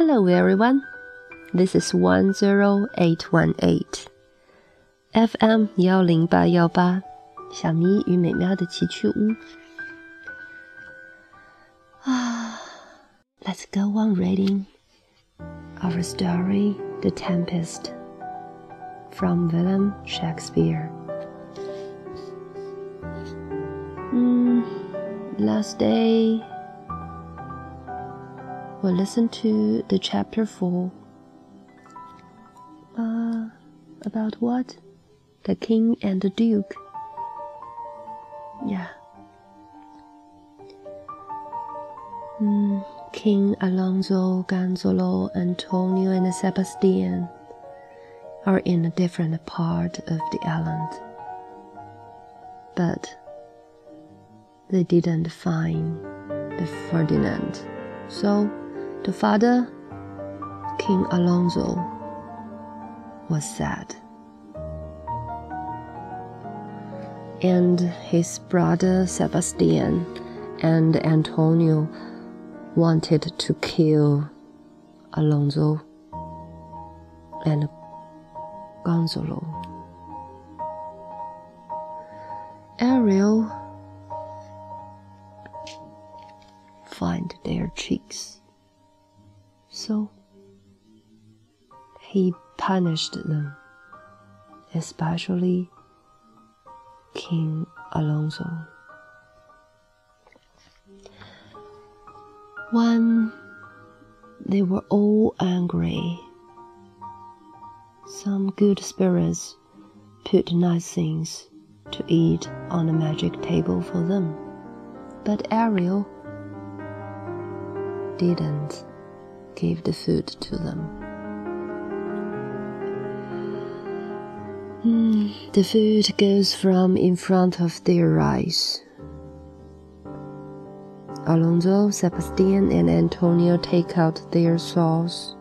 Hello, everyone. This is one zero eight one eight FM 幺零八幺八，小咪与美妙的奇趣屋。啊，Let's go on reading our story, The Tempest, from William Shakespeare. Mm, last day we listened to the chapter 4. Uh, about what? The king and the duke. Yeah. Mm, king Alonso, Gonzalo, Antonio, and Sebastian are in a different part of the island. But they didn't find the Ferdinand. So the father, King Alonso, was sad. And his brother Sebastian and Antonio wanted to kill Alonso and Gonzalo. Ariel find their cheeks. So he punished them, especially King Alonso. When they were all angry, some good spirits put nice things to eat on the magic table for them. But Ariel didn't give the food to them. Mm, the food goes from in front of their eyes. Alonso, Sebastian, and Antonio take out their saws,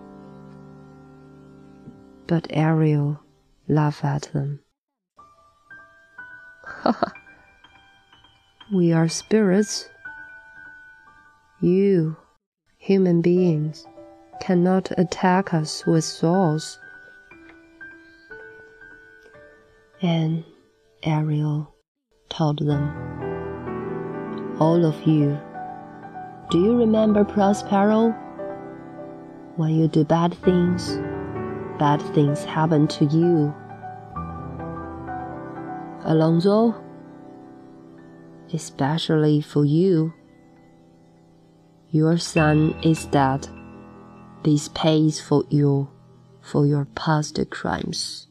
but Ariel laughs at them. we are spirits. You human beings cannot attack us with swords. And Ariel told them, All of you, do you remember Prospero? When you do bad things, bad things happen to you. Alonso, especially for you your son is dead. This pays for you for your past crimes.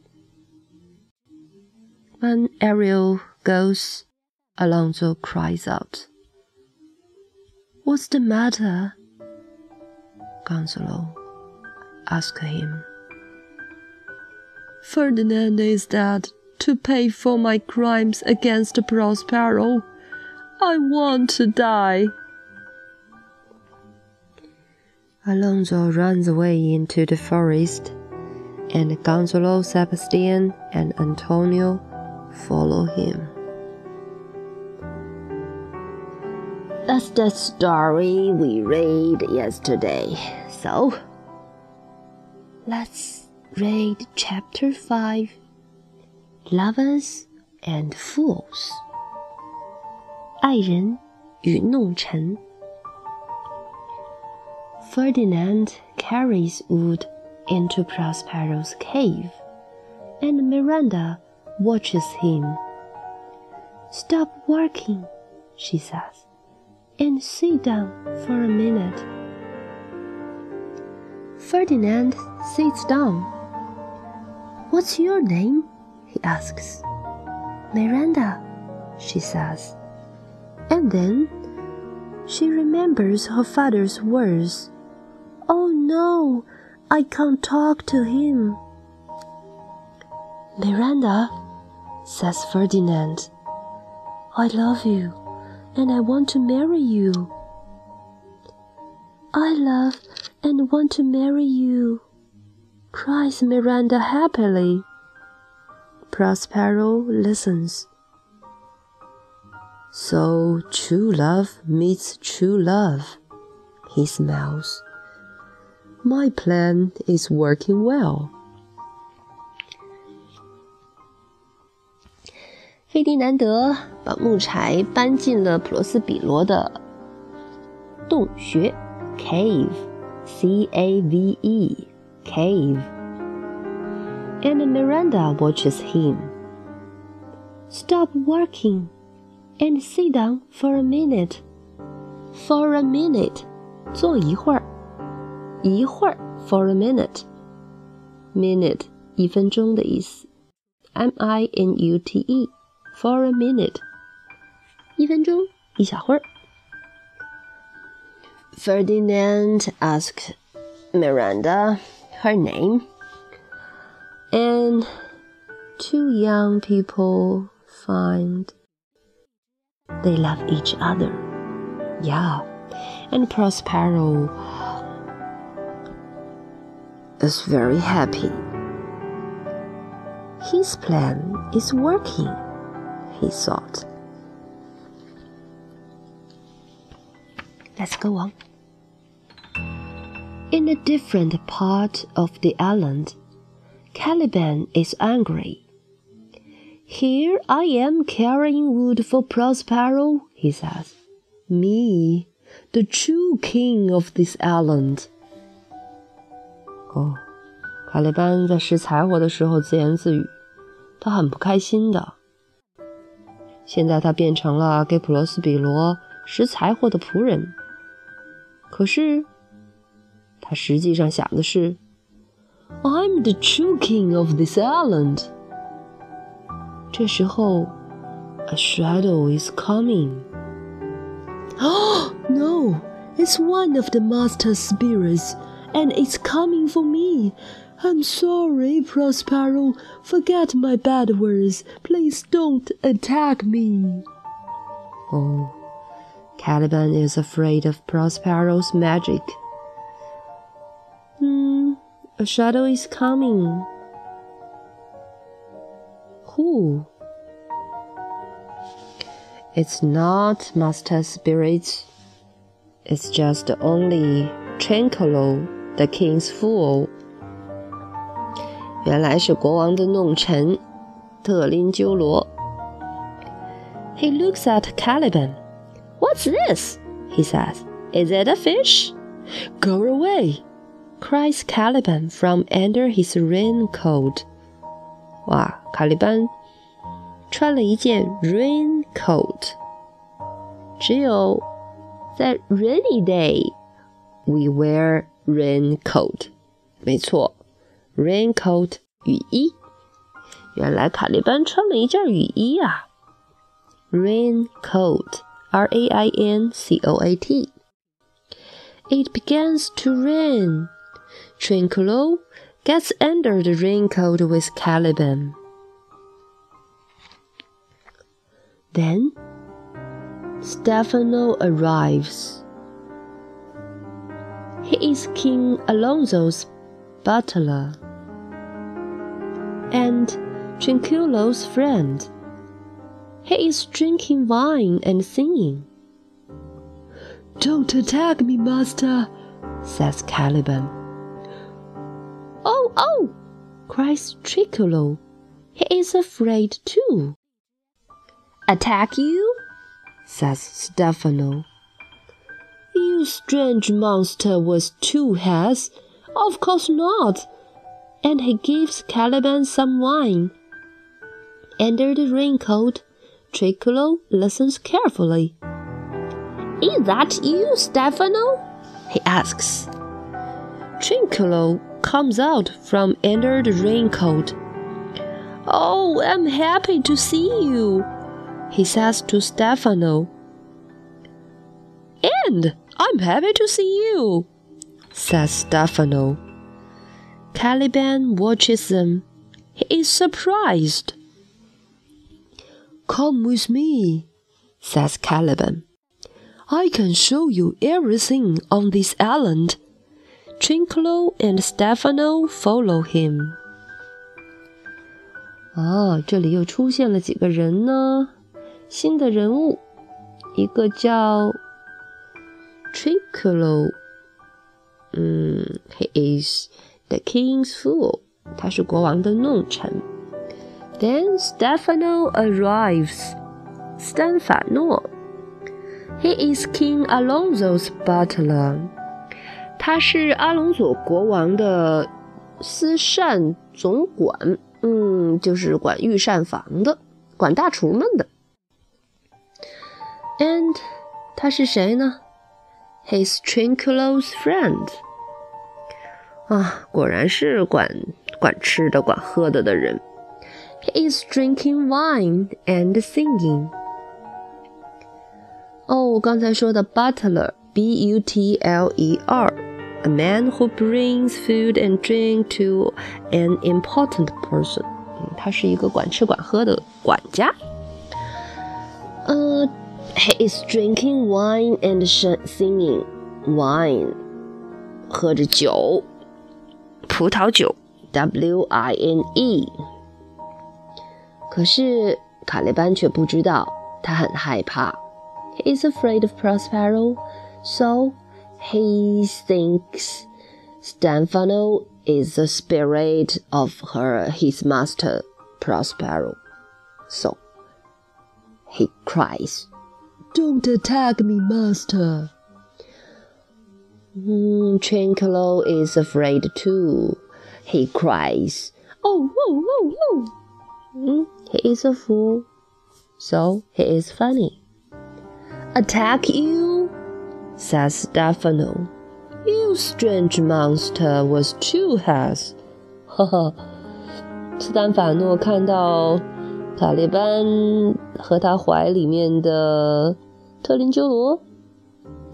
When Ariel goes, Alonso cries out. What's the matter? Gonzalo asked him. Ferdinand is dead to pay for my crimes against Prospero. I want to die. Alonso runs away into the forest, and Gonzalo, Sebastian, and Antonio follow him. That's the story we read yesterday. So, let's read chapter 5 Lovers and Fools. 爱人与弄臣。 Ferdinand carries wood into Prospero's cave, and Miranda watches him. Stop working, she says, and sit down for a minute. Ferdinand sits down. What's your name? he asks. Miranda, she says. And then she remembers her father's words no, I can't talk to him. Miranda, says Ferdinand, I love you and I want to marry you. I love and want to marry you, cries Miranda happily. Prospero listens. So true love meets true love, he smiles. My plan is working well. 费迪南德把木柴搬进了普罗斯比罗的洞穴 （cave），c a v e，cave。And Miranda watches him. Stop working and sit down for a minute. For a minute，坐一会儿， 一会儿。For a minute, minute 一分钟的意思。M I N U T E for a minute，一分钟，一小会儿。Ferdinand asked Miranda her name, and two young people find they love each other. Yeah, and Prospero is very happy. His plan is working he thought. Let's go on. In a different part of the island, Caliban is angry. Here I am carrying wood for Prospero, he says. Me, the true king of this island. 哦，卡利班在拾柴火的时候自言自语，他很不开心的。现在他变成了给普罗斯比罗拾柴火的仆人。可是，他实际上想的是：“I'm the true king of this island。”这时候，a shadow is coming. Oh no! It's one of the master spirits, and it's coming for me. I'm sorry, Prospero. Forget my bad words. Please don't attack me. Oh, Caliban is afraid of Prospero's magic. Hmm, a shadow is coming. Who? It's not Master Spirit. It's just only Trinculo, the king's fool. 原来是国王的弄臣特林鸠罗。He looks at Caliban. What's this? He says. Is it a fish? Go away! cries Caliban from under his raincoat. 哇，卡利班穿了一件 raincoat。只有在 rainy day we wear raincoat。没错。raincoat 雨衣。原来卡利班穿了一件雨衣啊！raincoat R A I N C O A T. It begins to rain. Trinculo gets under the raincoat with Caliban. Then Stefano arrives. He is King Alonso's butler and Trinculo's friend. He is drinking wine and singing. Don't attack me, master, says Caliban. Oh, oh, cries Trinculo. He is afraid too. Attack you? says Stefano. You strange monster with two heads. Of course not and he gives Caliban some wine. Under the raincoat, Trinculo listens carefully. Is that you, Stefano? he asks. Trinculo comes out from under the raincoat. Oh, I'm happy to see you, he says to Stefano. And I'm happy to see you, says Stefano. Caliban watches them. He is surprised. Come with me, says Caliban. I can show you everything on this island. Trinculo and Stefano follow him. Ah, 啊，这里又出现了几个人呢？新的人物，一个叫 Trinculo，嗯，he um, is the king's fool，他是国王的弄臣。Then Stefano arrives，斯法诺，he is King Alonso's butler，他是阿隆索国王的私膳总管，嗯，就是管御膳房的，管大厨们的。And 他是谁呢？？His Trinculo's friend。啊，果然是管管吃的、管喝的的人。He is drinking wine and singing。哦，刚才说的 butler，b u t l e r，a man who brings food and drink to an important person。嗯，他是一个管吃管喝的管家。呃。 He is drinking wine and singing. Wine，喝着酒，葡萄酒，W I N E。可是卡列班却不知道，他很害怕。He is afraid of Prospero, so he thinks Stefano is the spirit of her, his master Prospero. So he cries. Don't attack me, master. Mm, Trinculo is afraid too. He cries. Oh, oh, oh, oh. Mm, he is a fool, so he is funny. Attack you? says Stefano. You strange monster with two heads. 呵呵，斯坦法诺看到塔利班和他怀里面的特林鸠罗，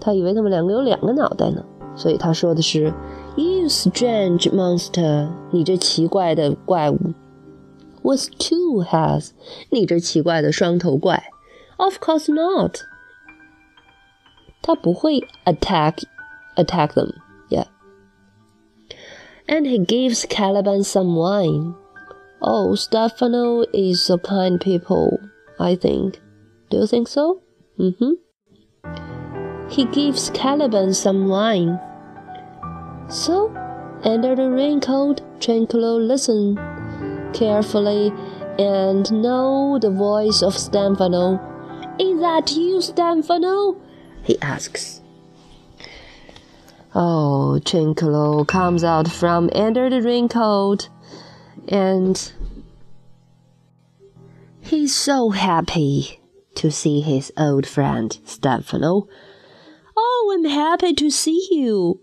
他以为他们两个有两个脑袋呢，所以他说的是 "You strange monster，你这奇怪的怪物；with two heads，你这奇怪的双头怪。Of course not，他不会 attack attack them，yeah。And he gives Caliban some wine. Oh, Stefano is a kind people, I think. Do you think so? Mm-hmm. He gives Caliban some wine. So, under the raincoat, Trinculo listened carefully and know the voice of Stefano. Is that you, Stefano? he asks. Oh, Trinculo comes out from under the raincoat and He's so happy to see his old friend Stefano. Oh, I'm happy to see you,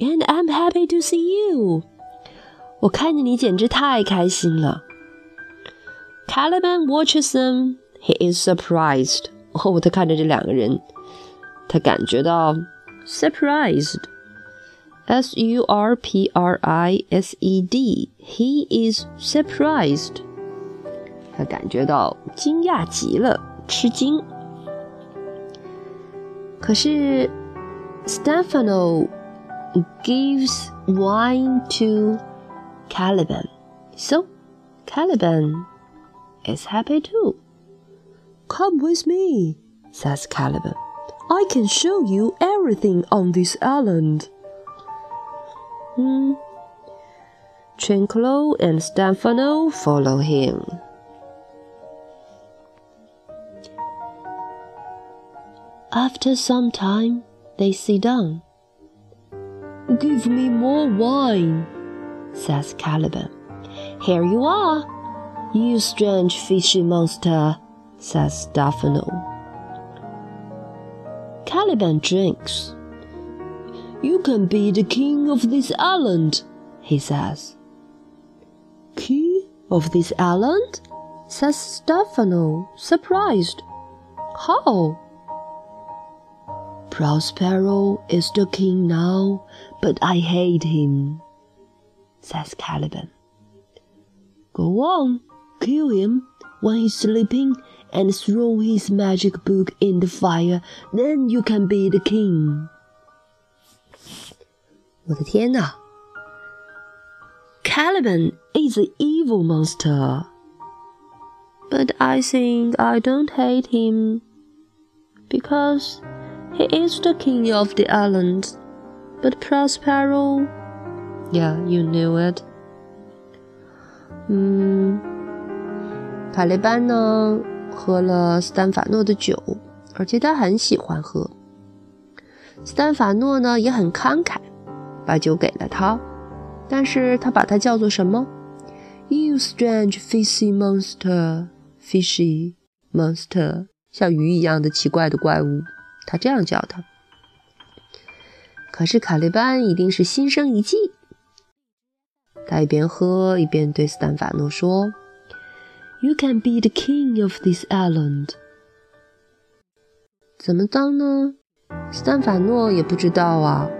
and I'm happy to see you. 我看见你简直太开心了。Caliban watches them. He is surprised. 哦，他看着这两个人，他感觉到 surprised. U R P R I S E D. He is surprised. 他感觉到惊讶极了，吃惊。可是 Stefano gives wine to Caliban, so Caliban is happy too. Come with me, says Caliban. I can show you everything on this island. Hmm. Trinculo and Stefano follow him. After some time, they sit down. Give me more wine, says Caliban. Here you are, you strange fishy monster, says Stefano. Caliban drinks. You can be the king of this island, he says. King of this island? says Stefano, surprised. How? Prospero is the king now, but I hate him, says Caliban. Go on, kill him when he's sleeping and throw his magic book in the fire, then you can be the king. 我的天哪！Caliban is an evil monster. But I think I don't hate him because he is the king of the island. But Prospero, yeah, you knew it. 嗯，卡雷班呢喝了斯坦法诺的酒，而且他很喜欢喝。斯坦法诺呢也很慷慨，把酒给了他，但是他把他叫做什么？You strange fishy monster, fishy monster，像鱼一样的奇怪的怪物， 他这样叫他。可是卡利班一定是心生一计，他一边喝一边对斯坦法诺说：“You can be the king of this island。”怎么当呢？斯坦法诺也不知道啊。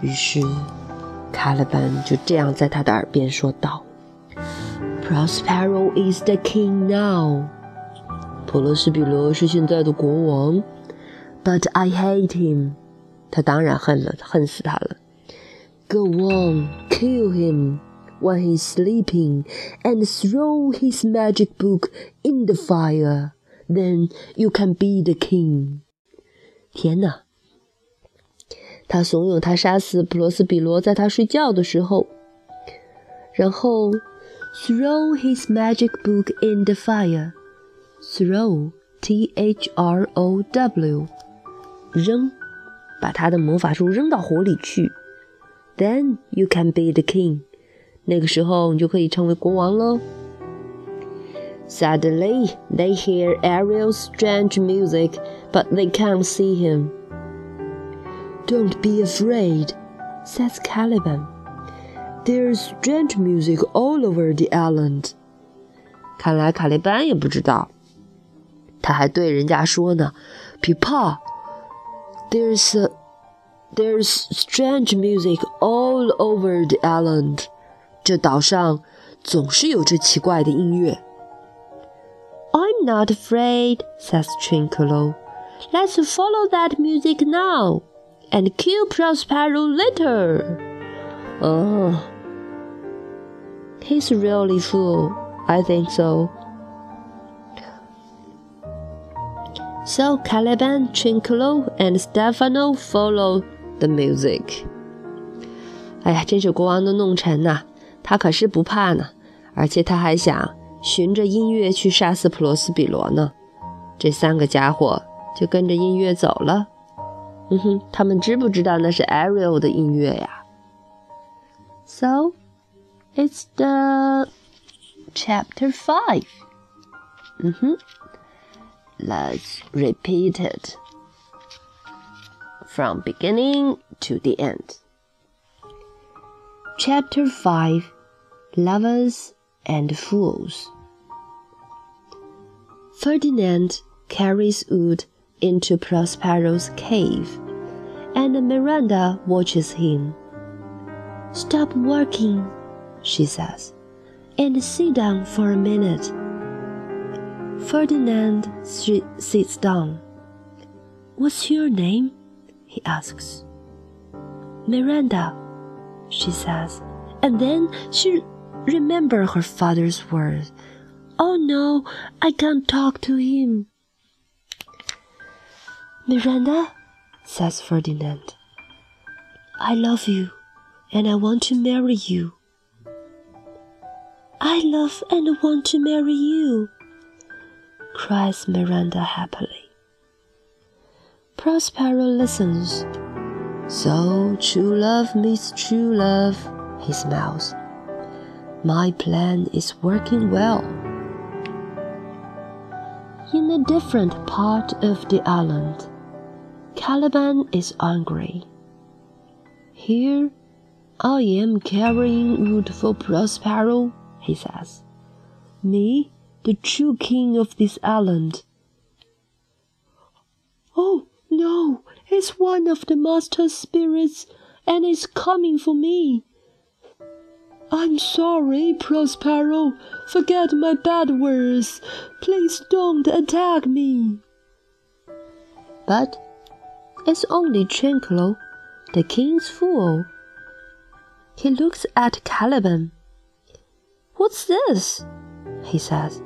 于是，卡利班就这样在他的耳边说道：“Prospero is the king now。普罗斯比罗是现在的国王 ，But I hate him。他当然恨了，恨死他了。Go on, kill him when he's sleeping, and throw his magic book in the fire. Then you can be the king。”天哪！他怂恿他杀死普罗斯比罗，在他睡觉的时候，然后 throw his magic book in the fire。throw t h r o w 扔，把他的魔法书扔到火里去。Then you can be the king。那个时候你就可以成为国王了。Suddenly they hear Ariel's strange music, but they can't see him. Don't be afraid, says Caliban. There's strange music all over the island. 看来卡利班也不知道，他还对人家说呢：“别怕 ，There's a, there's strange music all over the island。这岛上总是有着奇怪的音乐。” I'm not afraid, says Trinculo. Let's follow that music now and kill Prospero later. Oh, he's really fool. I think so. So Caliban, Trinculo, and Stefano follow the music. 哎呀，真是国王的弄臣呐、啊！他可是不怕呢，而且他还想循着音乐去杀死普罗斯比罗呢。这三个家伙就跟着音乐走了。嗯哼，他们知不知道那是 Ariel 的音乐呀？So it's the chapter five. 嗯哼 ，Let's repeat it from beginning to the end. Chapter five, lovers and fools. Ferdinand carries wood into Prospero's cave, and Miranda watches him. Stop working, she says, and sit down for a minute. Ferdinand sits down. What's your name? he asks. Miranda, she says, and then she remembers her father's words. Oh no, I can't talk to him. Miranda, says Ferdinand, I love you and I want to marry you. I love and want to marry you, cries Miranda happily. Prospero listens. So true love meets true love, he smiles. My plan is working well. In a different part of the island, Caliban is angry. Here I am carrying wood for Prospero, he says. Me, the true king of this island. Oh, no, it's one of the master spirits and it's coming for me. I'm sorry, Prospero. Forget my bad words. Please don't attack me. But it's only Trinculo, the king's fool. He looks at Caliban. What's this? he says.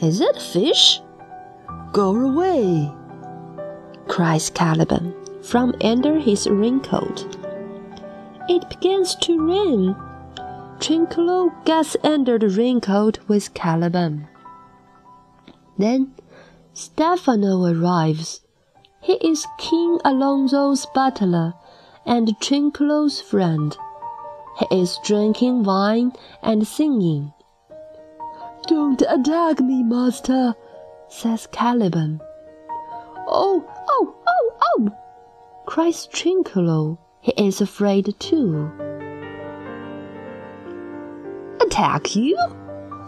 Is it a fish? Go away. cries Caliban from under his raincoat. It begins to rain. Trinculo gets under the raincoat with Caliban. Then Stephano arrives. He is King Alonso's butler and Trinculo's friend. He is drinking wine and singing. Don't attack me, master, says Caliban. Oh, oh, oh, oh, cries Trinculo. He is afraid too. Attack you?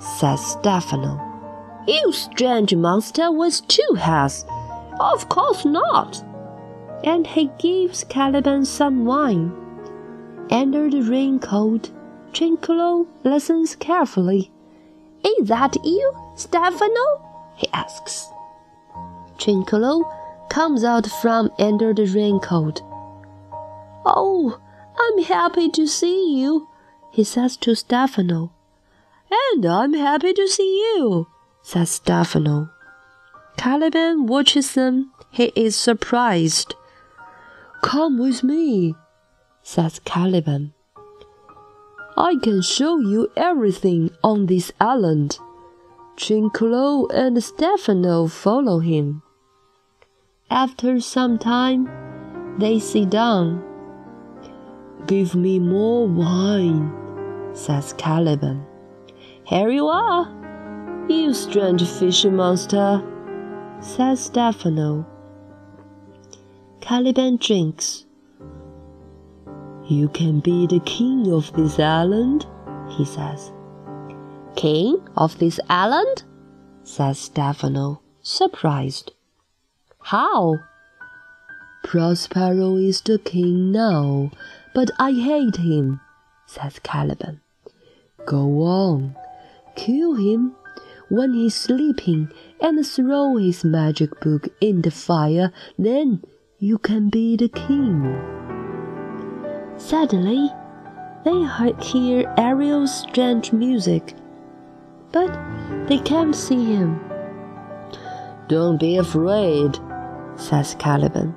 says Stephano. You strange monster with two heads. Of course not. And he gives Caliban some wine. Under the raincoat, Trinculo listens carefully. Is that you, Stefano? he asks. Trinculo comes out from under the raincoat. Oh, I'm happy to see you, he says to Stefano. And I'm happy to see you, says Stefano. Caliban watches them. He is surprised. Come with me, says Caliban. I can show you everything on this island. Trinculo and Stephano follow him. After some time, they sit down. Give me more wine, says Caliban. Here you are, you strange fisher monster, says Stephano. Caliban drinks. You can be the king of this island, he says. King of this island? says Stephano, surprised. How? Prospero is the king now, but I hate him, says Caliban. Go on, kill him when he's sleeping and throw his magic book in the fire, then you can be the king. Suddenly, they hear Ariel's strange music, but they can't see him. Don't be afraid, says Caliban.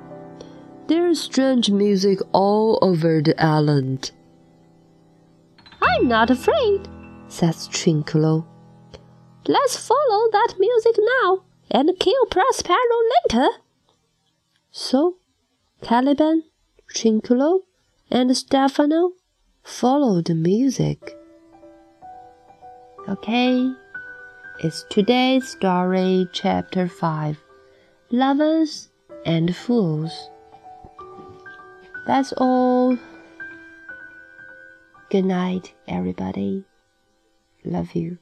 There's strange music all over the island. I'm not afraid, says Trinculo. Let's follow that music now and kill Prospero later. So, Caliban, Trinculo, and Stefano follow the music. Okay, it's today's story, chapter 5 Lovers and Fools. That's all. Good night, everybody. Love you.